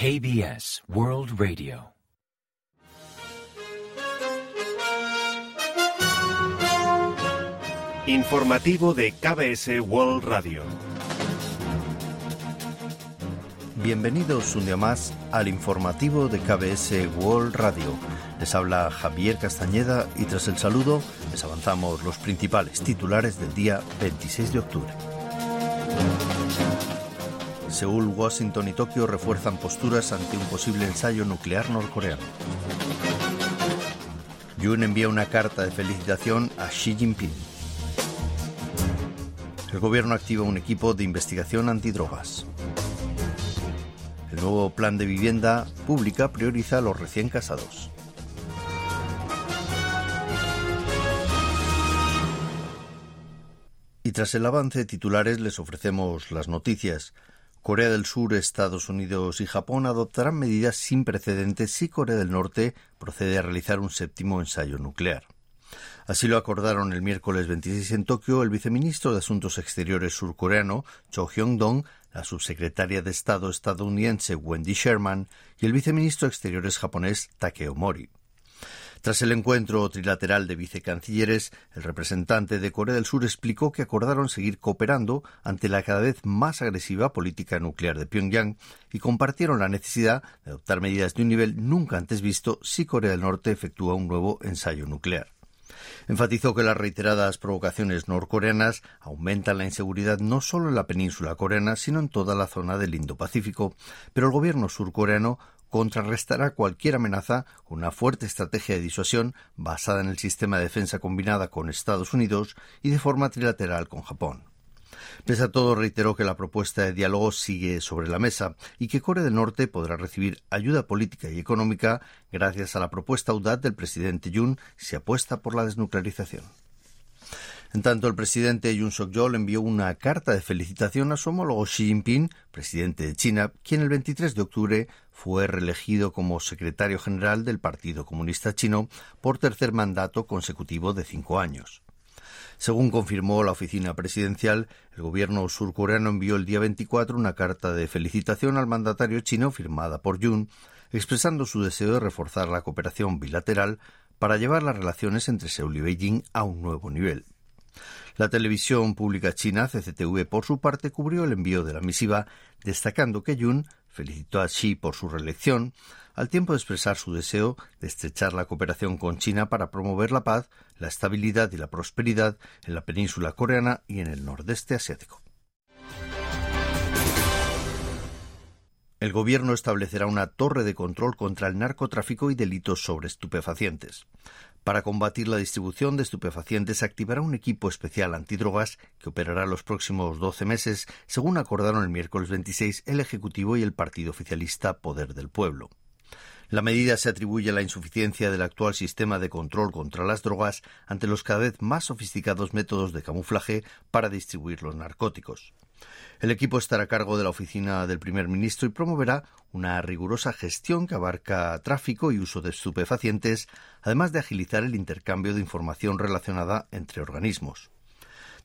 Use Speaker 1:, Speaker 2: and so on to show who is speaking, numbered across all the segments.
Speaker 1: KBS World Radio.
Speaker 2: Informativo de KBS World Radio.
Speaker 3: Bienvenidos un día más al informativo de KBS World Radio. Les habla Javier Castañeda y tras el saludo les avanzamos los principales titulares del día 26 de octubre. Seúl, Washington y Tokio refuerzan posturas ante un posible ensayo nuclear norcoreano. Yoon envía una carta de felicitación a Xi Jinping. El gobierno activa un equipo de investigación antidrogas. El nuevo plan de vivienda pública prioriza a los recién casados. Y tras el avance de titulares les ofrecemos las noticias. Corea del Sur, Estados Unidos y Japón adoptarán medidas sin precedentes si Corea del Norte procede a realizar un séptimo ensayo nuclear. Así lo acordaron el miércoles 26 en Tokio el viceministro de Asuntos Exteriores surcoreano, Cho Hyung-dong, la subsecretaria de Estado estadounidense Wendy Sherman y el viceministro de Exteriores japonés Takeo Mori. Tras el encuentro trilateral de vicecancilleres, el representante de Corea del Sur explicó que acordaron seguir cooperando ante la cada vez más agresiva política nuclear de Pyongyang y compartieron la necesidad de adoptar medidas de un nivel nunca antes visto si Corea del Norte efectúa un nuevo ensayo nuclear. Enfatizó que las reiteradas provocaciones norcoreanas aumentan la inseguridad no solo en la península coreana, sino en toda la zona del Indo-Pacífico, pero el gobierno surcoreano contrarrestará cualquier amenaza con una fuerte estrategia de disuasión basada en el sistema de defensa combinada con Estados Unidos y de forma trilateral con Japón. Pese a todo, reiteró que la propuesta de diálogo sigue sobre la mesa y que Corea del Norte podrá recibir ayuda política y económica gracias a la propuesta audaz del presidente Yoon si apuesta por la desnuclearización. En tanto, el presidente Yoon Suk-yeol envió una carta de felicitación a su homólogo Xi Jinping, presidente de China, quien el 23 de octubre fue reelegido como secretario general del Partido Comunista Chino por tercer mandato consecutivo de cinco años. Según confirmó la oficina presidencial, el gobierno surcoreano envió el día 24 una carta de felicitación al mandatario chino firmada por Yoon, expresando su deseo de reforzar la cooperación bilateral para llevar las relaciones entre Seúl y Beijing a un nuevo nivel. La televisión pública china, CCTV, por su parte, cubrió el envío de la misiva, destacando que Yun felicitó a Xi por su reelección, al tiempo de expresar su deseo de estrechar la cooperación con China para promover la paz, la estabilidad y la prosperidad en la península coreana y en el nordeste asiático. El gobierno establecerá una torre de control contra el narcotráfico y delitos sobre estupefacientes. Para combatir la distribución de estupefacientes, activará un equipo especial antidrogas que operará los próximos 12 meses, según acordaron el miércoles 26 el Ejecutivo y el Partido Oficialista Poder del Pueblo. La medida se atribuye a la insuficiencia del actual sistema de control contra las drogas ante los cada vez más sofisticados métodos de camuflaje para distribuir los narcóticos. El equipo estará a cargo de la oficina del primer ministro y promoverá una rigurosa gestión que abarca tráfico y uso de estupefacientes, además de agilizar el intercambio de información relacionada entre organismos.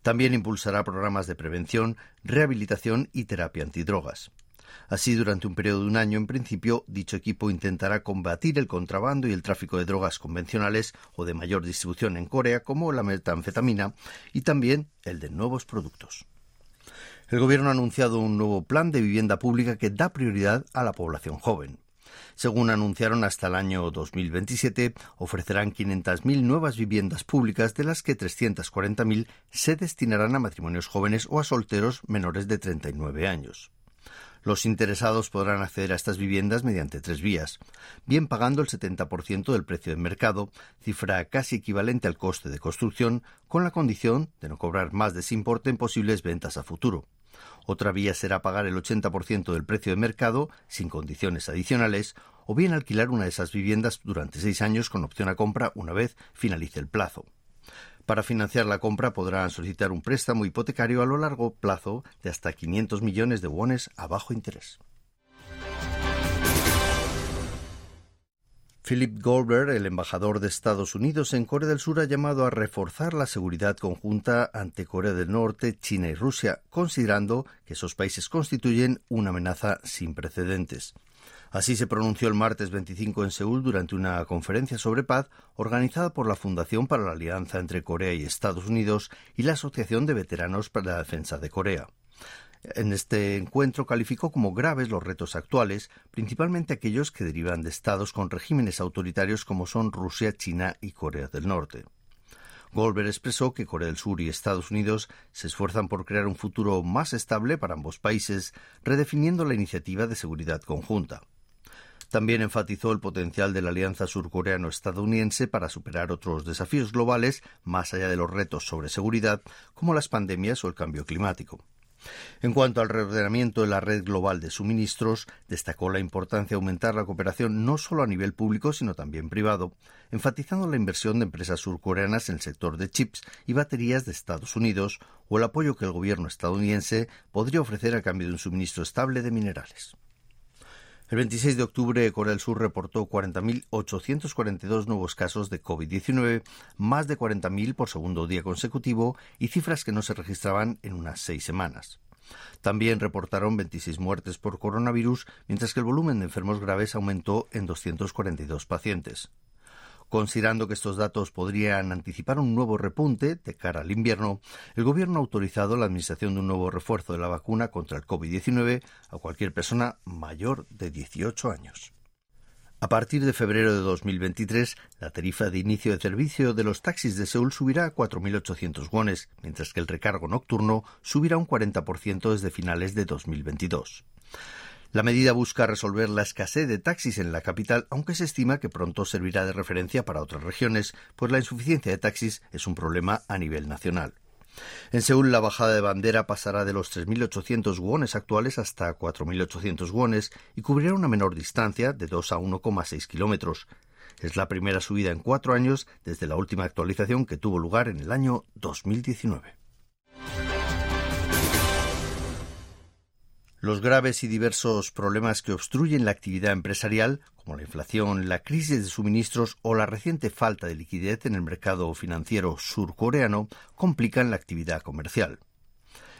Speaker 3: También impulsará programas de prevención, rehabilitación y terapia antidrogas. Así, durante un periodo de un año, en principio, dicho equipo intentará combatir el contrabando y el tráfico de drogas convencionales o de mayor distribución en Corea, como la metanfetamina, y también el de nuevos productos. El Gobierno ha anunciado un nuevo plan de vivienda pública que da prioridad a la población joven. Según anunciaron, hasta el año 2027 ofrecerán 500.000 nuevas viviendas públicas, de las que 340.000 se destinarán a matrimonios jóvenes o a solteros menores de 39 años. Los interesados podrán acceder a estas viviendas mediante tres vías, bien pagando el 70% del precio de mercado, cifra casi equivalente al coste de construcción, con la condición de no cobrar más de ese importe en posibles ventas a futuro. Otra vía será pagar el 80% del precio de mercado, sin condiciones adicionales, o bien alquilar una de esas viviendas durante seis años con opción a compra una vez finalice el plazo. Para financiar la compra podrán solicitar un préstamo hipotecario a lo largo plazo de hasta 500 millones de wones a bajo interés. Philip Goldberg, el embajador de Estados Unidos en Corea del Sur, ha llamado a reforzar la seguridad conjunta ante Corea del Norte, China y Rusia, considerando que esos países constituyen una amenaza sin precedentes. Así se pronunció el martes 25 en Seúl durante una conferencia sobre paz organizada por la Fundación para la Alianza entre Corea y Estados Unidos y la Asociación de Veteranos para la Defensa de Corea. En este encuentro calificó como graves los retos actuales, principalmente aquellos que derivan de estados con regímenes autoritarios como son Rusia, China y Corea del Norte. Goldberg expresó que Corea del Sur y Estados Unidos se esfuerzan por crear un futuro más estable para ambos países, redefiniendo la iniciativa de seguridad conjunta. También enfatizó el potencial de la alianza surcoreano-estadounidense para superar otros desafíos globales más allá de los retos sobre seguridad, como las pandemias o el cambio climático. En cuanto al reordenamiento de la red global de suministros, destacó la importancia de aumentar la cooperación no solo a nivel público, sino también privado, enfatizando la inversión de empresas surcoreanas en el sector de chips y baterías de Estados Unidos o el apoyo que el gobierno estadounidense podría ofrecer a cambio de un suministro estable de minerales. El 26 de octubre, Corea del Sur reportó 40.842 nuevos casos de COVID-19, más de 40.000 por segundo día consecutivo y cifras que no se registraban en unas seis semanas. También reportaron 26 muertes por coronavirus, mientras que el volumen de enfermos graves aumentó en 242 pacientes. Considerando que estos datos podrían anticipar un nuevo repunte de cara al invierno, el Gobierno ha autorizado la administración de un nuevo refuerzo de la vacuna contra el COVID-19 a cualquier persona mayor de 18 años. A partir de febrero de 2023, la tarifa de inicio de servicio de los taxis de Seúl subirá a 4.800 wones, mientras que el recargo nocturno subirá un 40% desde finales de 2022. La medida busca resolver la escasez de taxis en la capital, aunque se estima que pronto servirá de referencia para otras regiones, pues la insuficiencia de taxis es un problema a nivel nacional. En Seúl, la bajada de bandera pasará de los 3.800 wones actuales hasta 4.800 wones y cubrirá una menor distancia de 2 a 1,6 kilómetros. Es la primera subida en cuatro años desde la última actualización que tuvo lugar en el año 2019. Los graves y diversos problemas que obstruyen la actividad empresarial, como la inflación, la crisis de suministros o la reciente falta de liquidez en el mercado financiero surcoreano, complican la actividad comercial.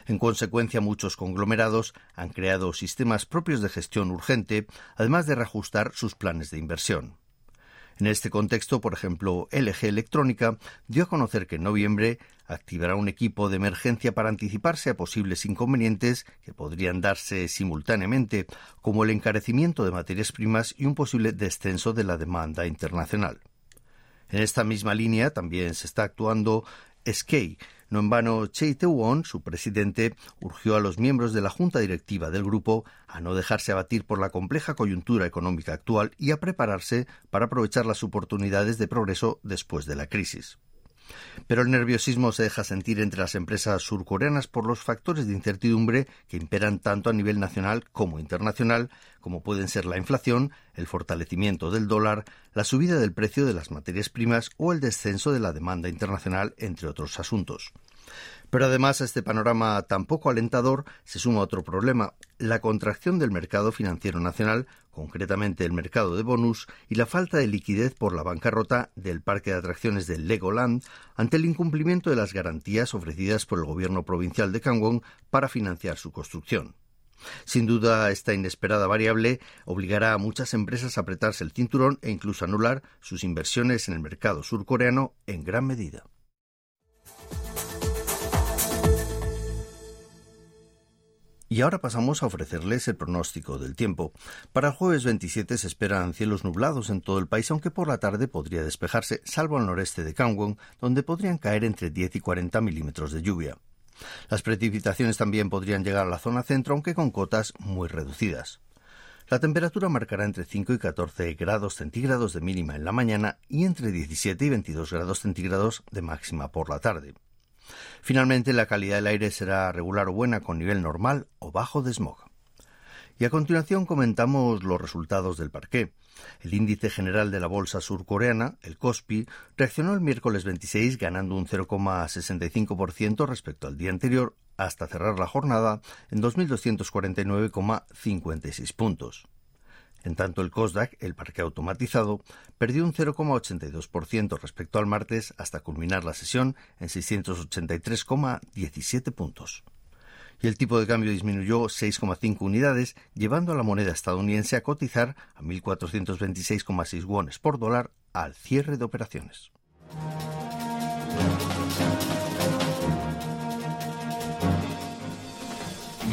Speaker 3: En consecuencia, muchos conglomerados han creado sistemas propios de gestión urgente, además de reajustar sus planes de inversión. En este contexto, por ejemplo, LG Electrónica dio a conocer que en noviembre activará un equipo de emergencia para anticiparse a posibles inconvenientes que podrían darse simultáneamente, como el encarecimiento de materias primas y un posible descenso de la demanda internacional. En esta misma línea también se está actuando SK, no en vano, Choi Tae-won, su presidente, urgió a los miembros de la junta directiva del grupo a no dejarse abatir por la compleja coyuntura económica actual y a prepararse para aprovechar las oportunidades de progreso después de la crisis. Pero el nerviosismo se deja sentir entre las empresas surcoreanas por los factores de incertidumbre que imperan tanto a nivel nacional como internacional, como pueden ser la inflación, el fortalecimiento del dólar, la subida del precio de las materias primas o el descenso de la demanda internacional, entre otros asuntos. Pero además a este panorama tan poco alentador se suma otro problema, la contracción del mercado financiero nacional, concretamente el mercado de bonus, y la falta de liquidez por la bancarrota del parque de atracciones del Legoland ante el incumplimiento de las garantías ofrecidas por el gobierno provincial de Kangwon para financiar su construcción. Sin duda, esta inesperada variable obligará a muchas empresas a apretarse el cinturón e incluso anular sus inversiones en el mercado surcoreano en gran medida. Y ahora pasamos a ofrecerles el pronóstico del tiempo. Para el jueves 27 se esperan cielos nublados en todo el país, aunque por la tarde podría despejarse, salvo al noreste de Kangwon, donde podrían caer entre 10 y 40 milímetros de lluvia. Las precipitaciones también podrían llegar a la zona centro, aunque con cotas muy reducidas. La temperatura marcará entre 5 y 14 grados centígrados de mínima en la mañana y entre 17 y 22 grados centígrados de máxima por la tarde. Finalmente, la calidad del aire será regular o buena con nivel normal o bajo de smog. Y a continuación comentamos los resultados del parqué. El índice general de la bolsa surcoreana, el KOSPI, reaccionó el miércoles 26 ganando un 0,65% respecto al día anterior hasta cerrar la jornada en 2.249,56 puntos. En tanto, el COSDAC, el parque automatizado, perdió un 0,82% respecto al martes hasta culminar la sesión en 683,17 puntos. y el tipo de cambio disminuyó 6,5 unidades, llevando a la moneda estadounidense a cotizar a 1.426,6 wones por dólar al cierre de operaciones.